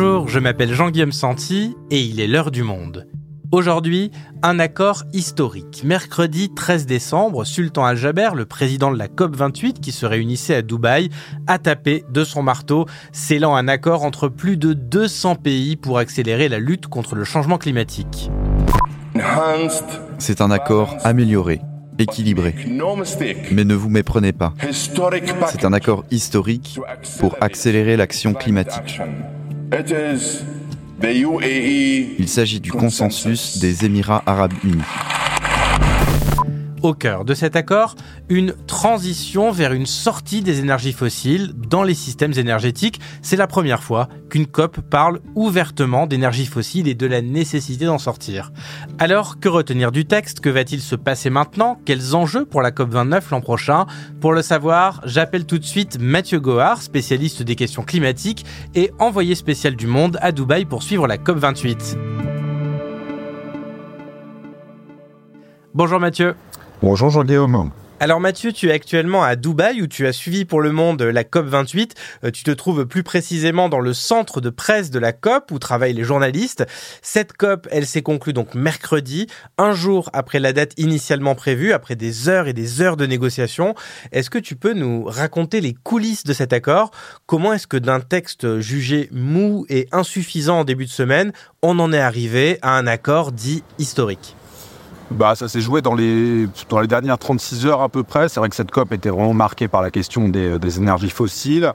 Bonjour, je m'appelle Jean-Guillaume Santi et il est l'heure du monde. Aujourd'hui, un accord historique. Mercredi 13 décembre, Sultan Al-Jaber, le président de la COP28 qui se réunissait à Dubaï, a tapé de son marteau, scellant un accord entre plus de 200 pays pour accélérer la lutte contre le changement climatique. C'est un accord amélioré, équilibré. Mais ne vous méprenez pas. C'est un accord historique pour accélérer l'action climatique. Il s'agit du consensus des Émirats arabes unis. Au cœur de cet accord, une transition vers une sortie des énergies fossiles dans les systèmes énergétiques. C'est la première fois qu'une COP parle ouvertement d'énergie fossile et de la nécessité d'en sortir. Alors, que retenir du texte? Que va-t-il se passer maintenant? Quels enjeux pour la COP 29 l'an prochain? Pour le savoir, j'appelle tout de suite Mathieu Gohard, spécialiste des questions climatiques et envoyé spécial du Monde à Dubaï pour suivre la COP 28. Bonjour Mathieu. Bonjour Jean-Guillaume. Alors Mathieu, tu es actuellement à Dubaï où tu as suivi pour le monde la COP 28. Euh, tu te trouves plus précisément dans le centre de presse de la COP où travaillent les journalistes. Cette COP, elle s'est conclue donc mercredi, un jour après la date initialement prévue, après des heures et des heures de négociations. Est-ce que tu peux nous raconter les coulisses de cet accord? Comment est-ce que d'un texte jugé mou et insuffisant en début de semaine, on en est arrivé à un accord dit historique? Bah, ça s'est joué dans les, dans les dernières 36 heures à peu près. C'est vrai que cette COP était vraiment marquée par la question des, des énergies fossiles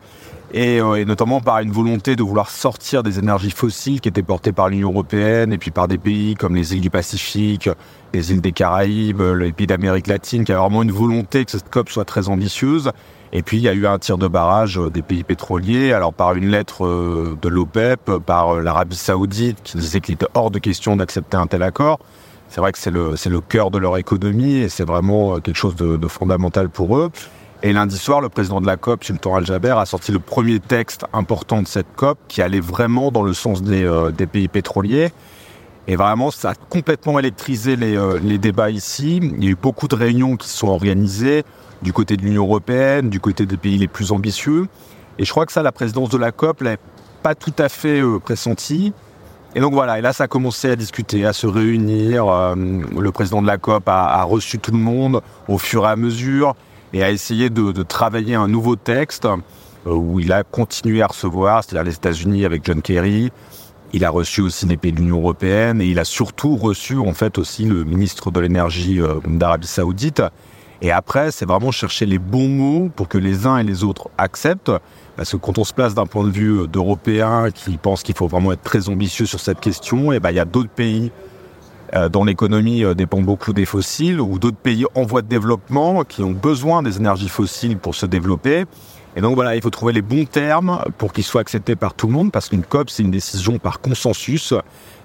et, euh, et, notamment par une volonté de vouloir sortir des énergies fossiles qui étaient portées par l'Union européenne et puis par des pays comme les îles du Pacifique, les îles des Caraïbes, les pays d'Amérique latine, qui a vraiment une volonté que cette COP soit très ambitieuse. Et puis il y a eu un tir de barrage des pays pétroliers, alors par une lettre euh, de l'OPEP, par l'Arabie saoudite qui disait qu'il était hors de question d'accepter un tel accord. C'est vrai que c'est le, c'est le cœur de leur économie et c'est vraiment euh, quelque chose de, fondamental pour eux. Et lundi soir, le président de la COP, Sultan Al-Jaber, a sorti le premier texte important de cette COP qui allait vraiment dans le sens des, euh, des pays pétroliers. Et vraiment, ça a complètement électrisé les, euh, les débats ici. Il y a eu beaucoup de réunions qui se sont organisées du côté de l'Union européenne, du côté des pays les plus ambitieux. Et je crois que ça, la présidence de la COP l'a pas tout à fait euh, pressenti. Et donc voilà, et là ça a commencé à discuter, à se réunir. Euh, le président de la COP a, reçu tout le monde au fur et à mesure et a essayé de, de travailler un nouveau texte euh, où il a continué à recevoir, c'est-à-dire les États-Unis avec John Kerry. Il a reçu aussi les pays de l'Union européenne et il a surtout reçu en fait aussi le ministre de l'énergie euh, d'Arabie Saoudite. Et après, c'est vraiment chercher les bons mots pour que les uns et les autres acceptent. Parce que quand on se place d'un point de vue d'Européens qui pensent qu'il faut vraiment être très ambitieux sur cette question, et ben il y a d'autres pays euh, dont l'économie euh, dépend beaucoup des fossiles, ou d'autres pays en voie de développement qui ont besoin des énergies fossiles pour se développer. Et donc voilà, il faut trouver les bons termes pour qu'ils soient acceptés par tout le monde, parce qu'une COP, c'est une décision par consensus.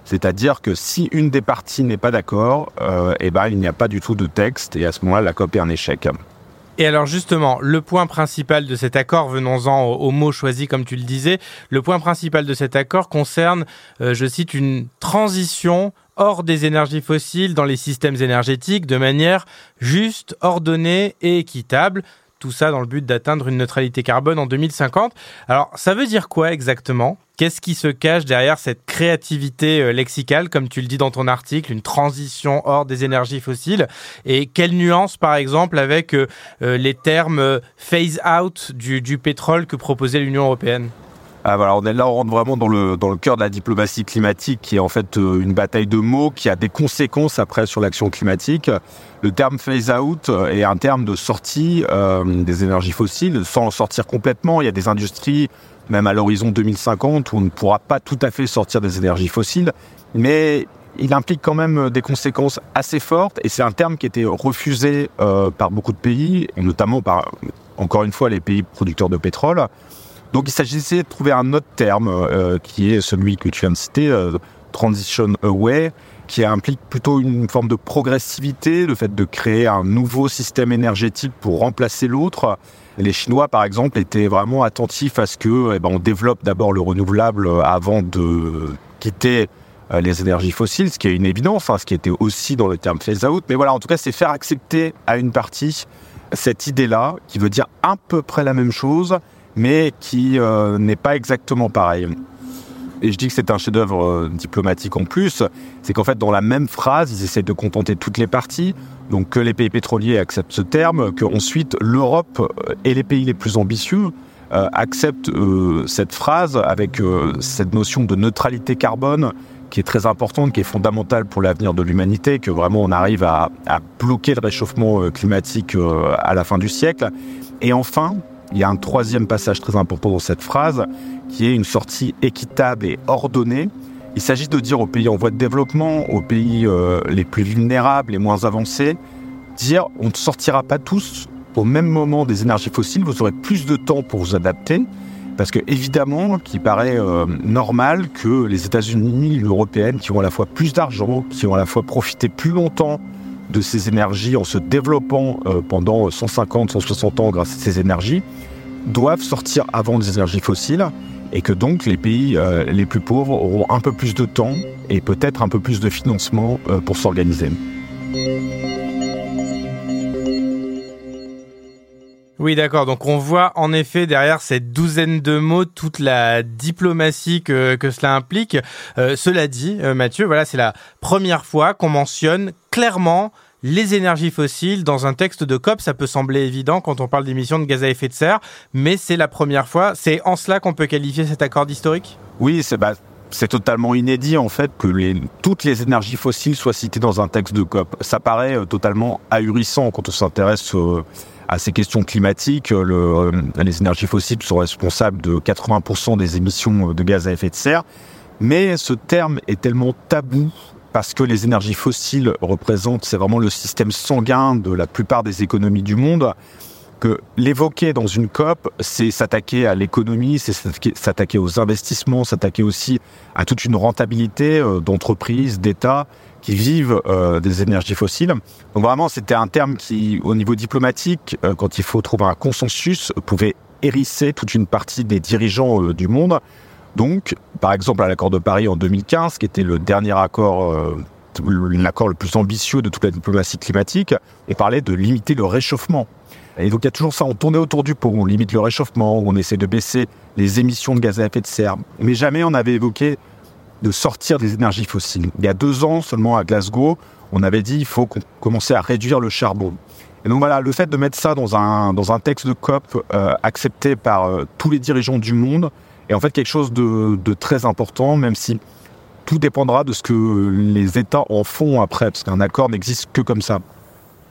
C'est-à-dire que si une des parties n'est pas d'accord, euh, et ben il n'y a pas du tout de texte, et à ce moment-là, la COP est un échec. Et alors justement, le point principal de cet accord, venons-en au, au, mot choisi comme tu le disais, le point principal de cet accord concerne, euh, je cite, une transition hors des énergies fossiles dans les systèmes énergétiques de manière juste, ordonnée et équitable. Tout ça dans le but d'atteindre une neutralité carbone en 2050. Alors, ça veut dire quoi exactement? Qu'est-ce qui se cache derrière cette créativité euh, lexicale, comme tu le dis dans ton article, une transition hors des énergies fossiles? Et quelle nuance, par exemple, avec euh, les termes phase out du, du pétrole que proposait l'Union européenne? Ah, on est là, on rentre vraiment dans le, cœur de la diplomatie climatique, qui est en fait euh, une bataille de mots qui a des conséquences après sur l'action climatique. Le terme phase out est un terme de sortie euh, des énergies fossiles, sans en sortir complètement. Il y a des industries, même à l'horizon 2050, où on ne pourra pas tout à fait sortir des énergies fossiles, mais il implique quand même des conséquences assez fortes, et c'est un terme qui était refusé euh, par beaucoup de pays, et notamment par, encore une fois, les pays producteurs de pétrole. Donc il s'agissait de trouver un autre terme euh, qui est celui que tu viens de citer, euh, transition away, qui implique plutôt une forme de progressivité, le fait de créer un nouveau système énergétique pour remplacer l'autre. Les Chinois, par exemple, étaient vraiment attentifs à ce que, eh ben, on développe d'abord le renouvelable avant de quitter euh, les énergies fossiles, ce qui est une évidence, hein, ce qui était aussi dans le terme phase out. Mais voilà, en tout cas, c'est faire accepter à une partie cette idée-là, qui veut dire à peu près la même chose, mais qui euh, n'est pas exactement pareil. et je dis que c'est un chef-d'œuvre euh, diplomatique en plus, c'est qu'en fait, dans la même phrase, ils essaient de contenter toutes les parties, donc que les pays pétroliers acceptent ce terme, qu'ensuite l'Europe euh, et les pays les plus ambitieux acceptent cette phrase avec cette notion de neutralité carbone qui est très importante, qui est fondamentale pour l'avenir de l'humanité, que vraiment on arrive à bloquer le réchauffement climatique à la fin du siècle. Et enfin, il y a un troisième passage très important dans cette phrase, qui est une sortie équitable et ordonnée. Il s'agit de dire aux pays en voie de développement, aux pays euh, les plus vulnérables, les moins avancés, dire on ne sortira pas tous au même moment des énergies fossiles, vous aurez plus de temps pour vous adapter, parce que évidemment, qu'il paraît euh, normal que les États-Unis, l'Union européenne, qui ont à la fois plus d'argent, qui ont à la fois profité plus longtemps de ces énergies en se développant euh, pendant 150, 160 ans grâce à ces énergies, doivent sortir avant des énergies fossiles et que donc les pays euh, les plus pauvres auront un peu plus de temps et peut-être un peu plus de financement euh, pour s'organiser. Oui, d'accord. Donc on voit en effet derrière cette douzaine de mots toute la diplomatie que, cela implique. Euh, cela dit, Mathieu, voilà, c'est la première fois qu'on mentionne clairement les énergies fossiles dans un texte de COP. Ça peut sembler évident quand on parle d'émissions de gaz à effet de serre, mais c'est la première fois. C'est en cela qu'on peut qualifier cet accord historique Oui, c'est bah, c'est totalement inédit en fait que toutes les énergies fossiles soient citées dans un texte de COP. Ça paraît euh, totalement ahurissant quand on s'intéresse euh, à ces questions climatiques. Le, euh, les énergies fossiles sont responsables de 80% des émissions de gaz à effet de serre. Mais ce terme est tellement tabou parce que les énergies fossiles représentent, c'est vraiment le système sanguin de la plupart des économies du monde, que l'évoquer dans une COP, c'est s'attaquer à l'économie, c'est s'attaquer aux investissements, s'attaquer aussi à toute une rentabilité euh, d'entreprises, d'États qui vivent euh, des énergies fossiles. Donc vraiment, c'était un terme qui, au niveau diplomatique, euh, quand il faut trouver un consensus, pouvait hérisser toute une partie des dirigeants du monde. Donc, par exemple, à l'accord de Paris en 2015, qui était le dernier accord, euh, l'accord le plus ambitieux de toute la diplomatie climatique, on parlait de limiter le réchauffement. Et donc, il y a toujours ça, on tournait autour du pot, on limite le réchauffement, on essaie de baisser les émissions de gaz à effet de serre. Mais jamais on avait évoqué de sortir des énergies fossiles. Il y a deux ans seulement à Glasgow, on avait dit qu'il faut commencer à réduire le charbon. Et donc voilà, le fait de mettre ça dans un, dans un texte de COP euh, accepté par euh, tous les dirigeants du monde, et en fait quelque chose de, très important, même si tout dépendra de ce que les États en font après, parce qu'un accord n'existe que comme ça.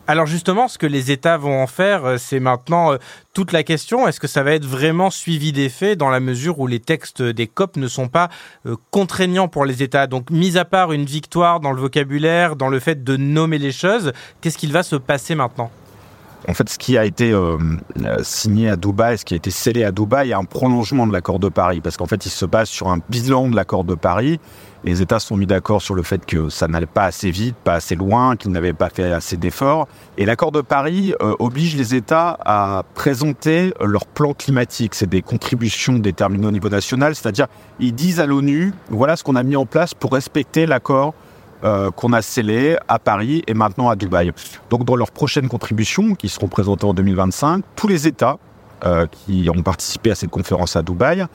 Alors justement, ce que les États vont en faire, euh, c'est maintenant euh, toute la question. Est-ce que ça va être vraiment suivi des faits dans la mesure où les textes des COP ne sont pas euh, contraignants pour les États? Donc, mis à part une victoire dans le vocabulaire, dans le fait de nommer les choses, qu'est-ce qu'il va se passer maintenant? En fait, ce qui a été euh, signé à Dubaï, ce qui a été scellé à Dubaï, est un prolongement de l'accord de Paris, parce qu'en fait, il se base sur un bilan de l'accord de Paris. Les États sont mis d'accord sur le fait que ça n'allait pas assez vite, pas assez loin, qu'ils n'avaient pas fait assez d'efforts. Et l'accord de Paris euh, oblige les États à présenter leur plan climatique. C'est des contributions déterminées au niveau national, c'est-à-dire ils disent à l'ONU, voilà ce qu'on a mis en place pour respecter l'accord euh, qu'on a scellé à Paris et maintenant à Dubaï. Donc dans leurs prochaines contributions, qui seront présentées en 2025, tous les États euh, qui ont participé à cette conférence à Dubaï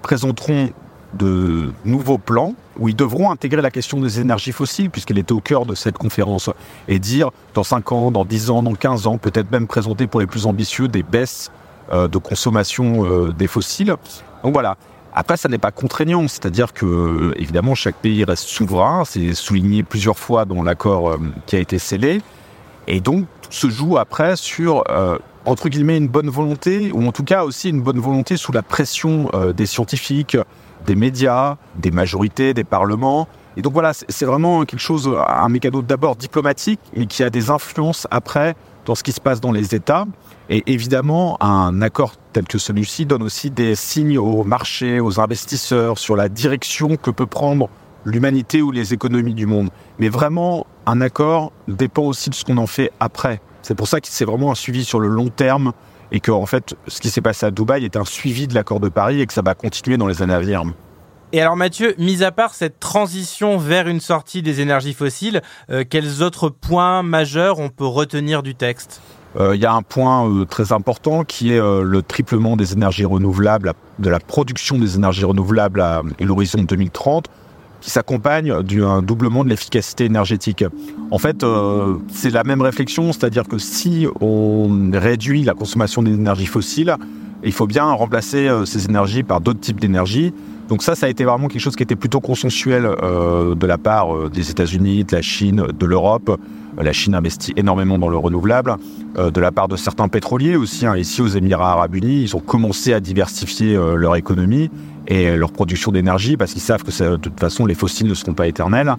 présenteront de nouveaux plans où ils devront intégrer la question des énergies fossiles, puisqu'elle était au cœur de cette conférence, et dire dans 5 ans, dans 10 ans, dans 15 ans, peut-être même présenter pour les plus ambitieux des baisses euh, de consommation des fossiles. Donc voilà, après, ça n'est pas contraignant, c'est-à-dire que euh, évidemment chaque pays reste souverain, c'est souligné plusieurs fois dans l'accord euh, qui a été scellé, et donc tout se joue après sur euh, entre guillemets une bonne volonté, ou en tout cas aussi une bonne volonté sous la pression des scientifiques, des médias, des majorités, des parlements. Et donc voilà, c'est vraiment quelque chose, un mécano d'abord diplomatique, mais qui a des influences après dans ce qui se passe dans les États. Et évidemment, un accord tel que celui-ci donne aussi des signes aux marchés, aux investisseurs sur la direction que peut prendre l'humanité ou les économies du monde. Mais vraiment, un accord dépend aussi de ce qu'on en fait après. C'est pour ça que c'est vraiment un suivi sur le long terme et que, en fait, ce qui s'est passé à Dubaï est un suivi de l'accord de Paris et que ça va continuer dans les années à venir. Et alors Mathieu, mis à part cette transition vers une sortie des énergies fossiles, euh, quels autres points majeurs on peut retenir du texte? Il y a un point très important qui est le triplement des énergies renouvelables, de la production des énergies renouvelables à l'horizon 2030 qui s'accompagne d'un doublement de l'efficacité énergétique. En fait, euh, c'est la même réflexion, c'est-à-dire que si on réduit la consommation d'énergie fossile, il faut bien remplacer euh, ces énergies par d'autres types d'énergie. Donc ça, ça a été vraiment quelque chose qui était plutôt consensuel euh, de la part des États-Unis, de la Chine, de l'Europe. La Chine investit énormément dans le renouvelable, de la part de certains pétroliers aussi. Hein. Ici, aux Émirats arabes unis, ils ont commencé à diversifier leur économie et leur production d'énergie parce qu'ils savent que de toute façon les fossiles ne seront pas éternels.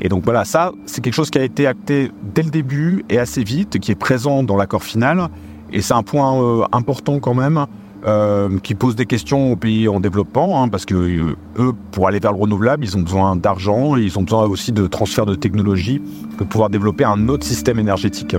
Et donc voilà, ça c'est quelque chose qui a été acté dès le début et assez vite, qui est présent dans l'accord final. Et c'est un point euh, important quand même euh, qui pose des questions aux pays en développement, hein, parce que euh, eux, pour aller vers le renouvelable, ils ont besoin d'argent ils ont besoin aussi de transfert de technologie pour pouvoir développer un autre système énergétique.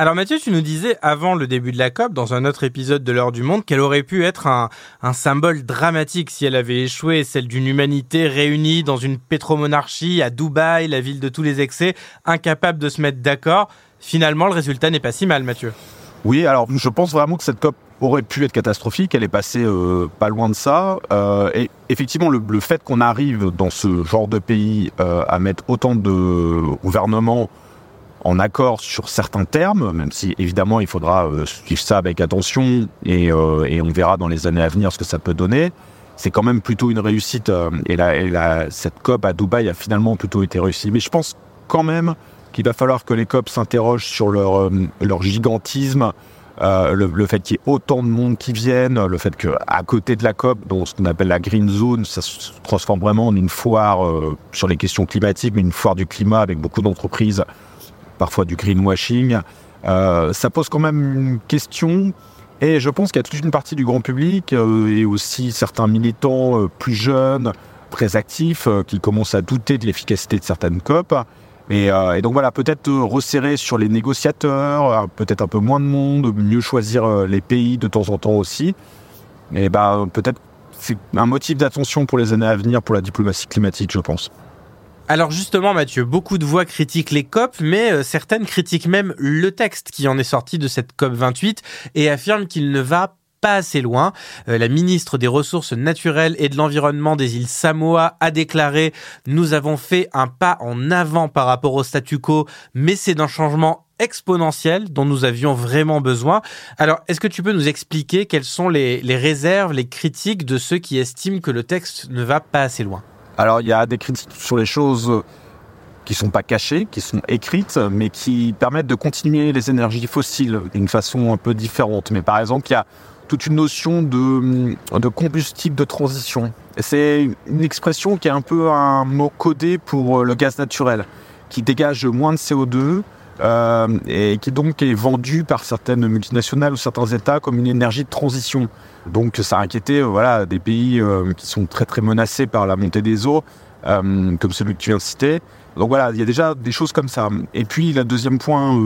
Alors Mathieu, tu nous disais avant le début de la COP, dans un autre épisode de l'heure du monde, qu'elle aurait pu être un, symbole dramatique si elle avait échoué, celle d'une humanité réunie dans une pétromonarchie à Dubaï, la ville de tous les excès, incapable de se mettre d'accord. Finalement, le résultat n'est pas si mal, Mathieu. Oui, alors je pense vraiment que cette COP aurait pu être catastrophique. Elle est passée euh, pas loin de ça. Euh, et effectivement, le, fait qu'on arrive dans ce genre de pays euh, à mettre autant de gouvernements en accord sur certains termes, même si évidemment il faudra euh, suivre ça avec attention euh, et, on verra dans les années à venir ce que ça peut donner. C'est quand même plutôt une réussite euh, et, la, cette COP à Dubaï a finalement plutôt été réussie. Mais je pense quand même qu'il va falloir que les COP s'interrogent sur leur, gigantisme, le, fait qu'il y ait autant de monde qui viennent, le fait qu'à côté de la COP, dans ce qu'on appelle la Green Zone, ça se transforme vraiment en une foire sur les questions climatiques, mais une foire du climat avec beaucoup d'entreprises parfois du greenwashing. Euh, ça pose quand même une question. Et je pense qu'il y a toute une partie du grand public euh, et aussi certains militants euh, plus jeunes, très actifs, qui commencent à douter de l'efficacité de certaines COP. Et, donc voilà, peut-être resserrer sur les négociateurs, peut-être un peu moins de monde, mieux choisir les pays de temps en temps aussi. Et ben peut-être c'est un motif d'attention pour les années à venir pour la diplomatie climatique, je pense. Alors justement, Mathieu, beaucoup de voix critiquent les COP, mais euh, certaines critiquent même le texte qui en est sorti de cette COP 28 et affirment qu'il ne va pas assez loin. Euh, la ministre des Ressources naturelles et de l'Environnement des îles Samoa a déclaré Nous avons fait un pas en avant par rapport au statu quo, mais c'est d'un changement exponentiel dont nous avions vraiment besoin. Alors, est-ce que tu peux nous expliquer quelles sont les réserves, les critiques de ceux qui estiment que le texte ne va pas assez loin? Alors il y a des critiques sur les choses qui sont pas cachées, qui sont écrites, mais qui permettent de continuer les énergies fossiles d'une façon un peu différente. Mais par exemple, il y a toute une notion de, de combustible de transition. C'est une expression qui est un peu un mot codé pour le gaz naturel, qui dégage moins de CO2, euh, et qui donc est vendu par certaines multinationales ou certains États comme une énergie de transition. Donc ça a inquiété euh, voilà, des pays euh, qui sont très très menacés par la montée des eaux, comme celui que tu viens de citer. Donc voilà, il y a déjà des choses comme ça. Et puis le deuxième point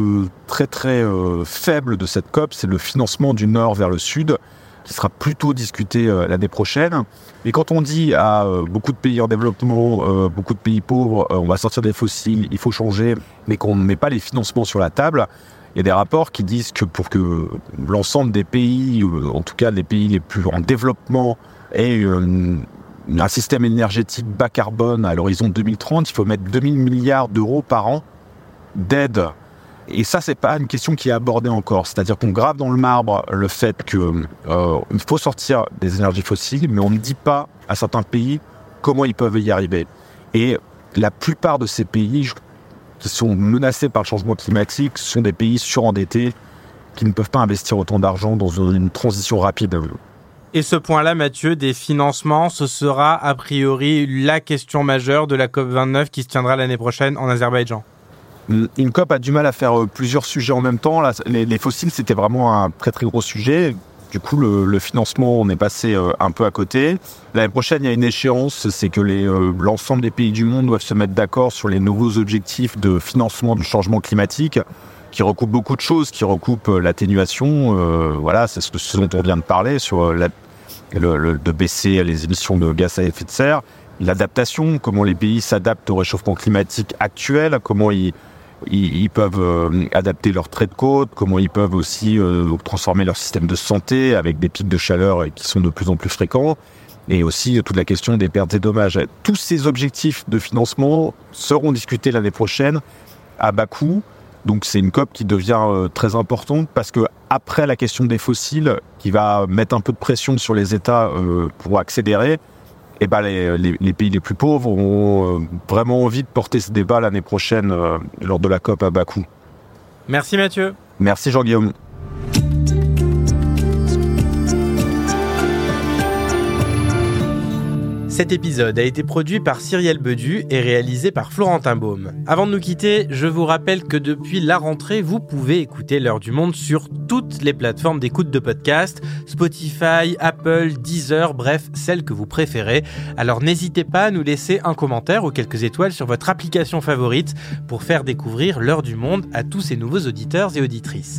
très très faible de cette COP, c'est le financement du nord vers le sud qui sera plutôt discuté euh, l'année prochaine. Et quand on dit à euh, beaucoup de pays en développement, euh, beaucoup de pays pauvres, on va sortir des fossiles, il faut changer, mais qu'on ne met pas les financements sur la table, il y a des rapports qui disent que pour que l'ensemble des pays, en tout cas les pays les plus en développement, aient un système énergétique bas carbone à l'horizon 2030, il faut mettre 2000 milliards d'euros par an d'aide et ça, c'est pas une question qui est abordée encore. C'est-à-dire qu'on grave dans le marbre le fait qu'il euh, faut sortir des énergies fossiles, mais on ne dit pas à certains pays comment ils peuvent y arriver. Et la plupart de ces pays qui sont menacés par le changement climatique sont des pays surendettés qui ne peuvent pas investir autant d'argent dans une transition rapide. Et ce point-là, Mathieu, des financements, ce sera a priori la question majeure de la COP29 qui se tiendra l'année prochaine en Azerbaïdjan. Une COP a du mal à faire euh, plusieurs sujets en même temps. les, fossiles, c'était vraiment un très très gros sujet. Du coup, le, financement, on est passé euh, un peu à côté. L'année prochaine, il y a une échéance, c'est que euh, l'ensemble des pays du monde doivent se mettre d'accord sur les nouveaux objectifs de financement du changement climatique, qui recoupent beaucoup de choses, qui recoupent l'atténuation. voilà, c'est ce, dont on vient de parler sur de baisser les émissions de gaz à effet de serre, l'adaptation, comment les pays s'adaptent au réchauffement climatique actuel, comment ils, ils, peuvent euh, adapter leur trait de côte, comment ils peuvent aussi euh, transformer leur système de santé avec des pics de chaleur qui sont de plus en plus fréquents, et aussi toute la question des pertes et dommages. Tous ces objectifs de financement seront discutés l'année prochaine à Bakou. Donc c'est une COP qui devient euh, très importante parce que après la question des fossiles, qui va mettre un peu de pression sur les États pour accélérer, eh ben les, pays les plus pauvres ont euh, vraiment envie de porter ce débat l'année prochaine euh, lors de la COP à Bakou. Merci Mathieu. Merci Jean-Guillaume. Cet épisode a été produit par Cyrielle Bedu et réalisé par Florentin Baume. Avant de nous quitter, je vous rappelle que depuis la rentrée, vous pouvez écouter L'heure du monde sur toutes les plateformes d'écoute de podcast, Spotify, Apple, Deezer, bref, celles que vous préférez. Alors n'hésitez pas à nous laisser un commentaire ou quelques étoiles sur votre application favorite pour faire découvrir L'heure du monde à tous ces nouveaux auditeurs et auditrices.